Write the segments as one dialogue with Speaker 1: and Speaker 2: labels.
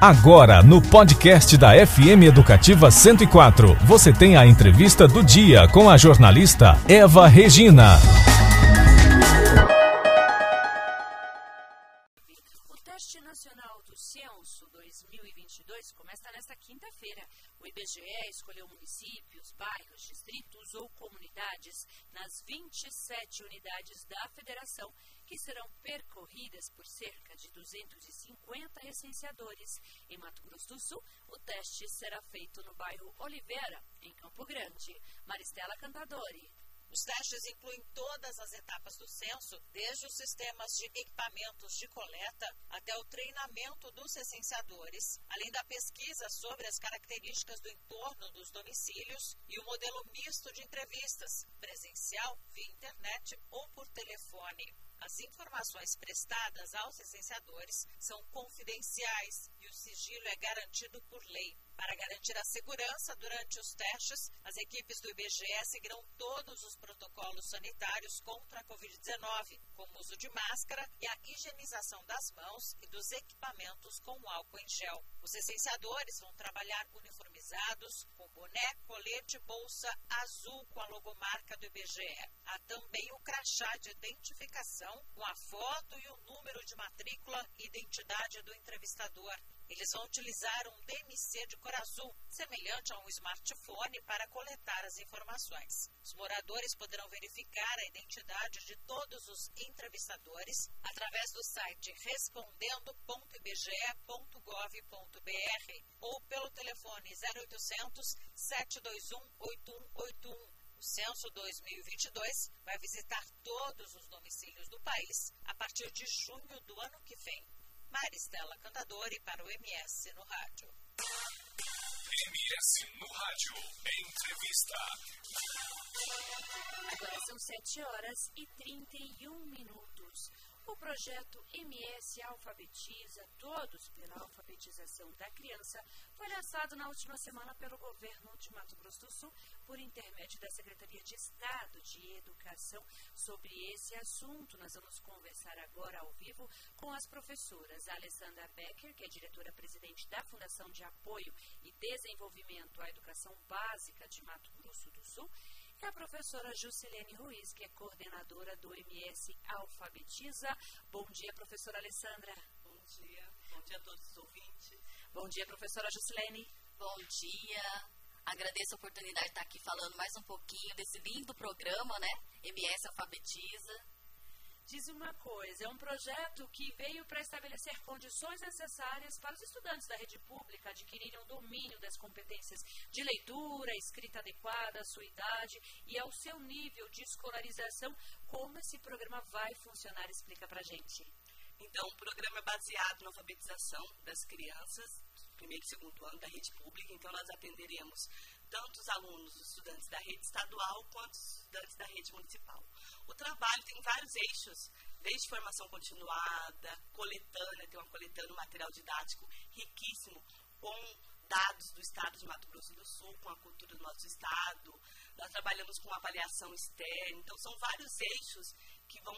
Speaker 1: Agora, no podcast da FM Educativa 104, você tem a entrevista do dia com a jornalista Eva Regina.
Speaker 2: O Teste Nacional do Censo 2022 começa nesta quinta-feira. O IBGE escolheu municípios, bairros, distritos ou comunidades nas 27 unidades da federação que serão percorridas por cerca de 250 recenseadores. Em Mato Grosso do Sul, o teste será feito no bairro Oliveira, em Campo Grande. Maristela Cantadori.
Speaker 3: Os testes incluem todas as etapas do censo, desde os sistemas de equipamentos de coleta até o treinamento dos recenseadores, além da pesquisa sobre as características do entorno dos domicílios e o modelo misto de entrevistas, presencial, via internet ou por telefone. As informações prestadas aos licenciadores são confidenciais e o sigilo é garantido por lei. Para garantir a segurança durante os testes, as equipes do IBGE seguirão todos os protocolos sanitários contra a Covid-19, como o uso de máscara e a higienização das mãos e dos equipamentos com álcool em gel. Os licenciadores vão trabalhar uniformizados, com boné, colete e bolsa azul com a logomarca do IBGE. Há também o crachá de identificação com a foto e o número de matrícula e identidade do entrevistador. Eles vão utilizar um DMC de cor azul, semelhante a um smartphone, para coletar as informações. Os moradores poderão verificar a identidade de todos os entrevistadores através do site respondendo.ibge.gov.br ou pelo telefone 0800 721 8181. O censo 2022 vai visitar todos os domicílios do país a partir de junho do ano que vem. Maristela Cantadori para o MS no rádio.
Speaker 1: MS no rádio. Entrevista.
Speaker 2: Agora são 7 horas e 31 minutos. O projeto MS Alfabetiza Todos pela Alfabetização da Criança foi lançado na última semana pelo governo de Mato Grosso do Sul por intermédio da Secretaria de Estado de Educação. Sobre esse assunto, nós vamos conversar agora ao vivo com as professoras Alessandra Becker, que é diretora-presidente da Fundação de Apoio e Desenvolvimento à Educação Básica de Mato Grosso do Sul, e a professora Juscelene Ruiz, que é coordenadora do MS Alfabetiza. Bom dia, professora Alessandra.
Speaker 4: Bom dia. Bom dia a todos os ouvintes.
Speaker 2: Bom dia, professora Juscelene.
Speaker 5: Bom dia. Agradeço a oportunidade de estar aqui falando mais um pouquinho desse lindo programa, né? MS Alfabetiza.
Speaker 2: Diz uma coisa, é um projeto que veio para estabelecer condições necessárias para os estudantes da rede pública adquirirem o domínio das competências de leitura, escrita adequada à sua idade e ao seu nível de escolarização. Como esse programa vai funcionar? Explica para gente.
Speaker 4: Então, o programa é baseado na alfabetização das crianças, primeiro e segundo ano da rede pública, então nós atenderemos tanto os alunos, os estudantes da rede estadual, quanto os estudantes da rede municipal. O trabalho tem vários eixos, desde formação continuada, coletânea, tem uma coletânea, um material didático riquíssimo, com dados do estado de Mato Grosso do Sul, com a cultura do nosso estado. Nós trabalhamos com avaliação externa, então são vários eixos que vão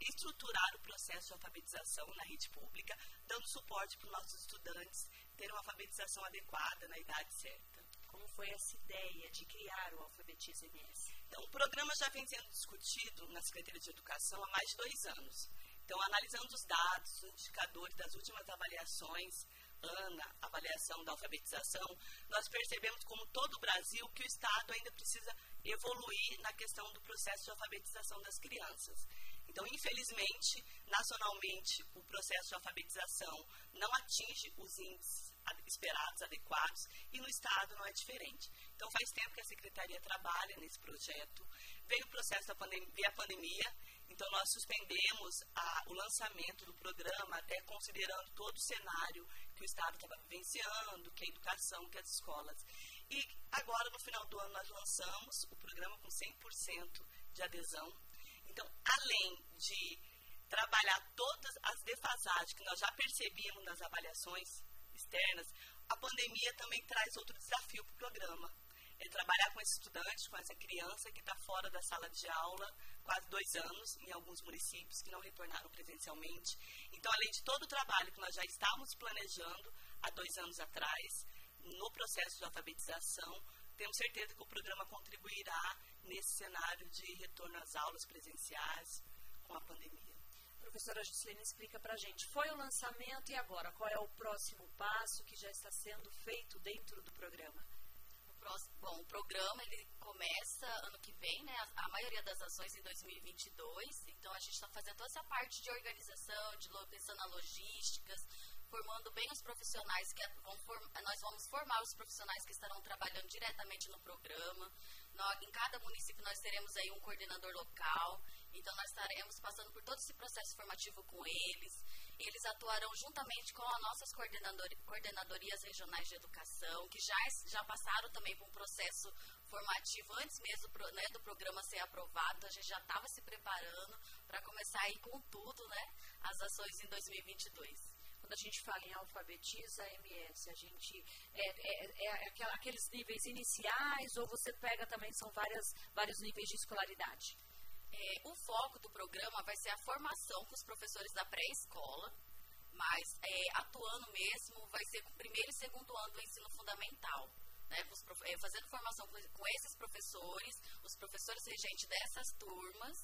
Speaker 4: estruturar o processo de alfabetização na rede pública, dando suporte para os nossos estudantes terem uma alfabetização adequada na idade certa.
Speaker 2: Como foi essa ideia de criar o Alfabetiza MS?
Speaker 4: Então, o programa já vem sendo discutido na Secretaria de Educação há mais de dois anos. Então, analisando os dados, os indicadores das últimas avaliações, ANA, avaliação da alfabetização, nós percebemos, como todo o Brasil, que o Estado ainda precisa evoluir na questão do processo de alfabetização das crianças. Então, infelizmente, nacionalmente, o processo de alfabetização não atinge os índices esperados, adequados, e no Estado não é diferente. Então, faz tempo que a Secretaria trabalha nesse projeto. Veio o processo da pandemia, a pandemia então nós suspendemos a, o lançamento do programa, até considerando todo o cenário que o Estado estava vivenciando, que a educação, que as escolas. E agora, no final do ano, nós lançamos o programa com 100% de adesão. Então, além de trabalhar todas as defasagens que nós já percebíamos nas avaliações externas, a pandemia também traz outro desafio para o programa. É trabalhar com esse estudante, com essa criança que está fora da sala de aula quase dois anos, em alguns municípios que não retornaram presencialmente. Então, além de todo o trabalho que nós já estávamos planejando, há dois anos atrás, no processo de alfabetização, temos certeza que o programa contribuirá nesse cenário de retorno às aulas presenciais com a pandemia.
Speaker 2: Professora Juscelina, explica para a gente. Foi o lançamento e agora? Qual é o próximo passo que já está sendo feito dentro do programa?
Speaker 5: próximo, bom, o programa ele começa ano que vem, né? A, a maioria das ações em 2022. Então a gente está fazendo toda essa parte de organização, de pensando na logísticas, formando bem os profissionais que vão nós vamos formar os profissionais que estarão trabalhando diretamente no programa. Em cada município nós teremos aí um coordenador local. Então nós estaremos passando por todo esse processo formativo com eles. Eles atuarão juntamente com as nossas coordenador, coordenadorias regionais de educação, que já, já passaram também por um processo formativo antes mesmo né, do programa ser aprovado. A gente já estava se preparando para começar aí com tudo, né, as ações em 2022
Speaker 2: quando a gente fala em alfabetiza MS, a gente é, é, é, aqueles níveis iniciais ou você pega também são várias, vários níveis de escolaridade?
Speaker 5: É, o foco do programa vai ser a formação com os professores da pré-escola, mas é, atuando mesmo vai ser com o primeiro e segundo ano do ensino fundamental. Né, é, fazendo formação com, esses professores, os professores regentes dessas turmas.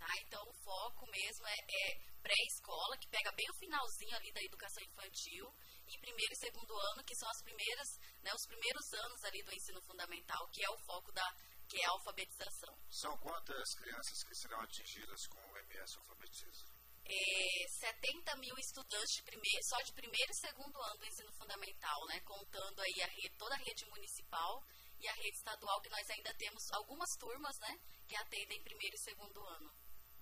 Speaker 5: Tá? Então, o foco mesmo é, é pré-escola, que pega bem o finalzinho ali da educação infantil, e primeiro e segundo ano, que são as primeiras, né, os primeiros anos ali do ensino fundamental, que é o foco da, que é a alfabetização.
Speaker 6: São quantas crianças que serão atingidas com o MS Alfabetiza?
Speaker 5: É, 70 mil estudantes de primeiro, só de primeiro e segundo ano do ensino fundamental, né, contando aí a rede, toda a rede municipal e a rede estadual, que nós ainda temos algumas turmas né, que atendem primeiro e segundo ano.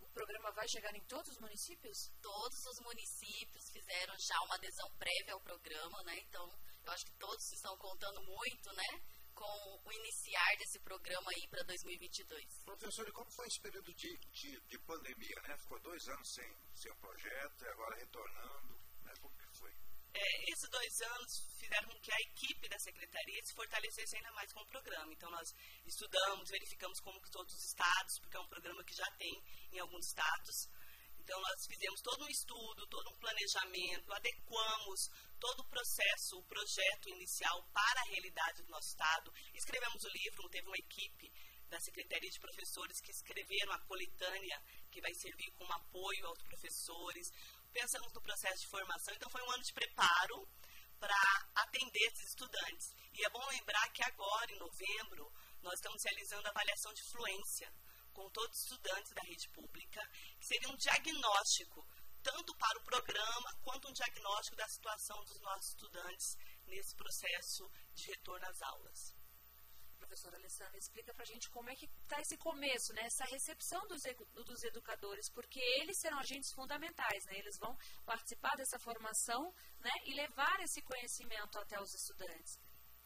Speaker 2: O programa vai chegar em todos os municípios?
Speaker 5: Todos os municípios fizeram já uma adesão prévia ao programa, né? Então, eu acho que todos estão contando muito, né? Com o iniciar desse programa aí para 2022.
Speaker 6: Professor, e como foi esse período de, de, de, pandemia, né? Ficou dois anos sem, sem um projeto e agora retornando, né? Como que foi?
Speaker 4: É, esses dois anos fizeram com que a equipe da secretaria se fortalecesse ainda mais com o programa. Então, nós estudamos, verificamos como que todos os estados, porque é um programa que já tem em alguns estados, então, nós fizemos todo um estudo, todo um planejamento, adequamos todo o processo, o projeto inicial para a realidade do nosso Estado. Escrevemos o livro, teve uma equipe da Secretaria de Professores que escreveram a coletânea, que vai servir como apoio aos professores. Pensamos no processo de formação, então foi um ano de preparo para atender esses estudantes. E é bom lembrar que agora, em novembro, nós estamos realizando a avaliação de fluência com todos os estudantes da rede pública, que seria um diagnóstico, tanto para o programa, quanto um diagnóstico da situação dos nossos estudantes nesse processo de retorno às aulas.
Speaker 2: Professora Alessandra, explica para a gente como é que está esse começo, né? essa recepção dos, dos educadores, porque eles serão agentes fundamentais, né? eles vão participar dessa formação né? e levar esse conhecimento até os estudantes.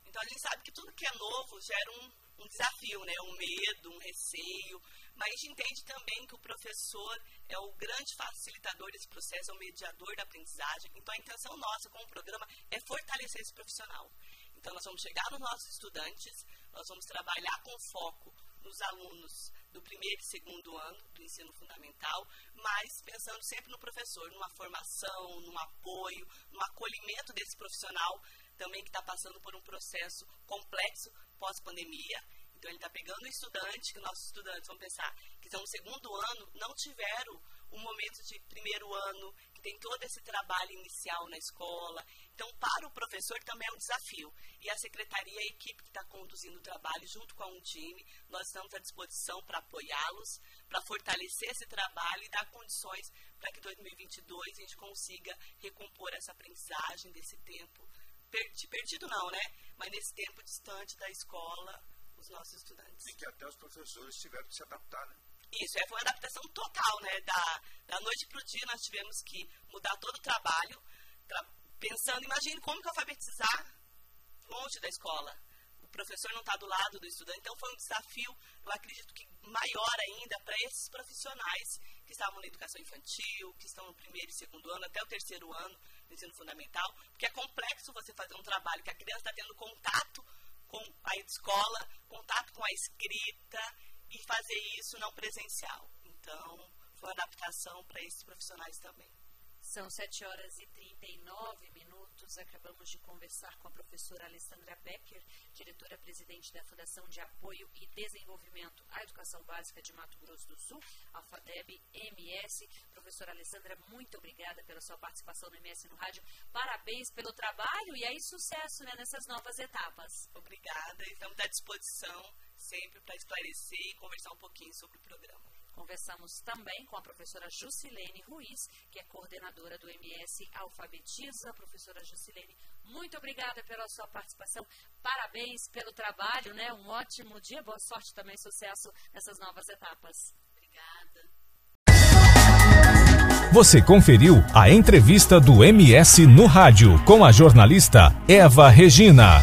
Speaker 4: Então a gente sabe que tudo que é novo gera um, um desafio, né? um medo, um receio, mas a gente entende também que o professor é o grande facilitador desse processo, é o mediador da aprendizagem. Então, a intenção nossa com o programa é fortalecer esse profissional. Então, nós vamos chegar nos nossos estudantes, nós vamos trabalhar com foco nos alunos do primeiro e segundo ano do ensino fundamental, mas pensando sempre no professor, numa formação, num apoio, no acolhimento desse profissional também que está passando por um processo complexo pós-pandemia então, ele está pegando o estudante, que nossos estudantes vão pensar que estão no segundo ano, não tiveram um momento de primeiro ano, que tem todo esse trabalho inicial na escola. Então, para o professor também é um desafio. E a secretaria a equipe que está conduzindo o trabalho, junto com a Undime, nós estamos à disposição para apoiá-los, para fortalecer esse trabalho e dar condições para que 2022 a gente consiga recompor essa aprendizagem desse tempo. Perdido não, né? Mas nesse tempo distante da escola, os nossos estudantes.
Speaker 6: E que até os professores tiveram que se adaptar, né?
Speaker 4: Isso, é, foi uma adaptação total, né? Da, da noite para o dia nós tivemos que mudar todo o trabalho, tra pensando, imagine como que alfabetizar longe da escola. O professor não está do lado do estudante, então foi um desafio, eu acredito que maior ainda para esses profissionais que estavam na educação infantil, que estão no primeiro e segundo ano, até o terceiro ano ensino fundamental, porque é complexo você fazer um trabalho que a criança está tendo contato com a escola, contato com a escrita e fazer isso não presencial. Então, foi adaptação para esses profissionais também.
Speaker 2: São 7 horas e 39 minutos. Acabamos de conversar com a professora Alessandra Becker, diretora-presidente da Fundação de Apoio e Desenvolvimento à Educação Básica de Mato Grosso do Sul, a FADEB MS. Professora Alessandra, muito obrigada pela sua participação no MS no Rádio. Parabéns pelo trabalho e aí sucesso né, nessas novas etapas.
Speaker 4: Obrigada, estamos à disposição sempre para esclarecer e conversar um pouquinho sobre o programa.
Speaker 2: Conversamos também com a professora Jusilene Ruiz, que é coordenadora do MS Alfabetiza. Professora Jusilene, muito obrigada pela sua participação. Parabéns pelo trabalho, né? Um ótimo dia, boa sorte também, sucesso nessas novas etapas.
Speaker 5: Obrigada.
Speaker 1: Você conferiu a entrevista do MS no rádio com a jornalista Eva Regina.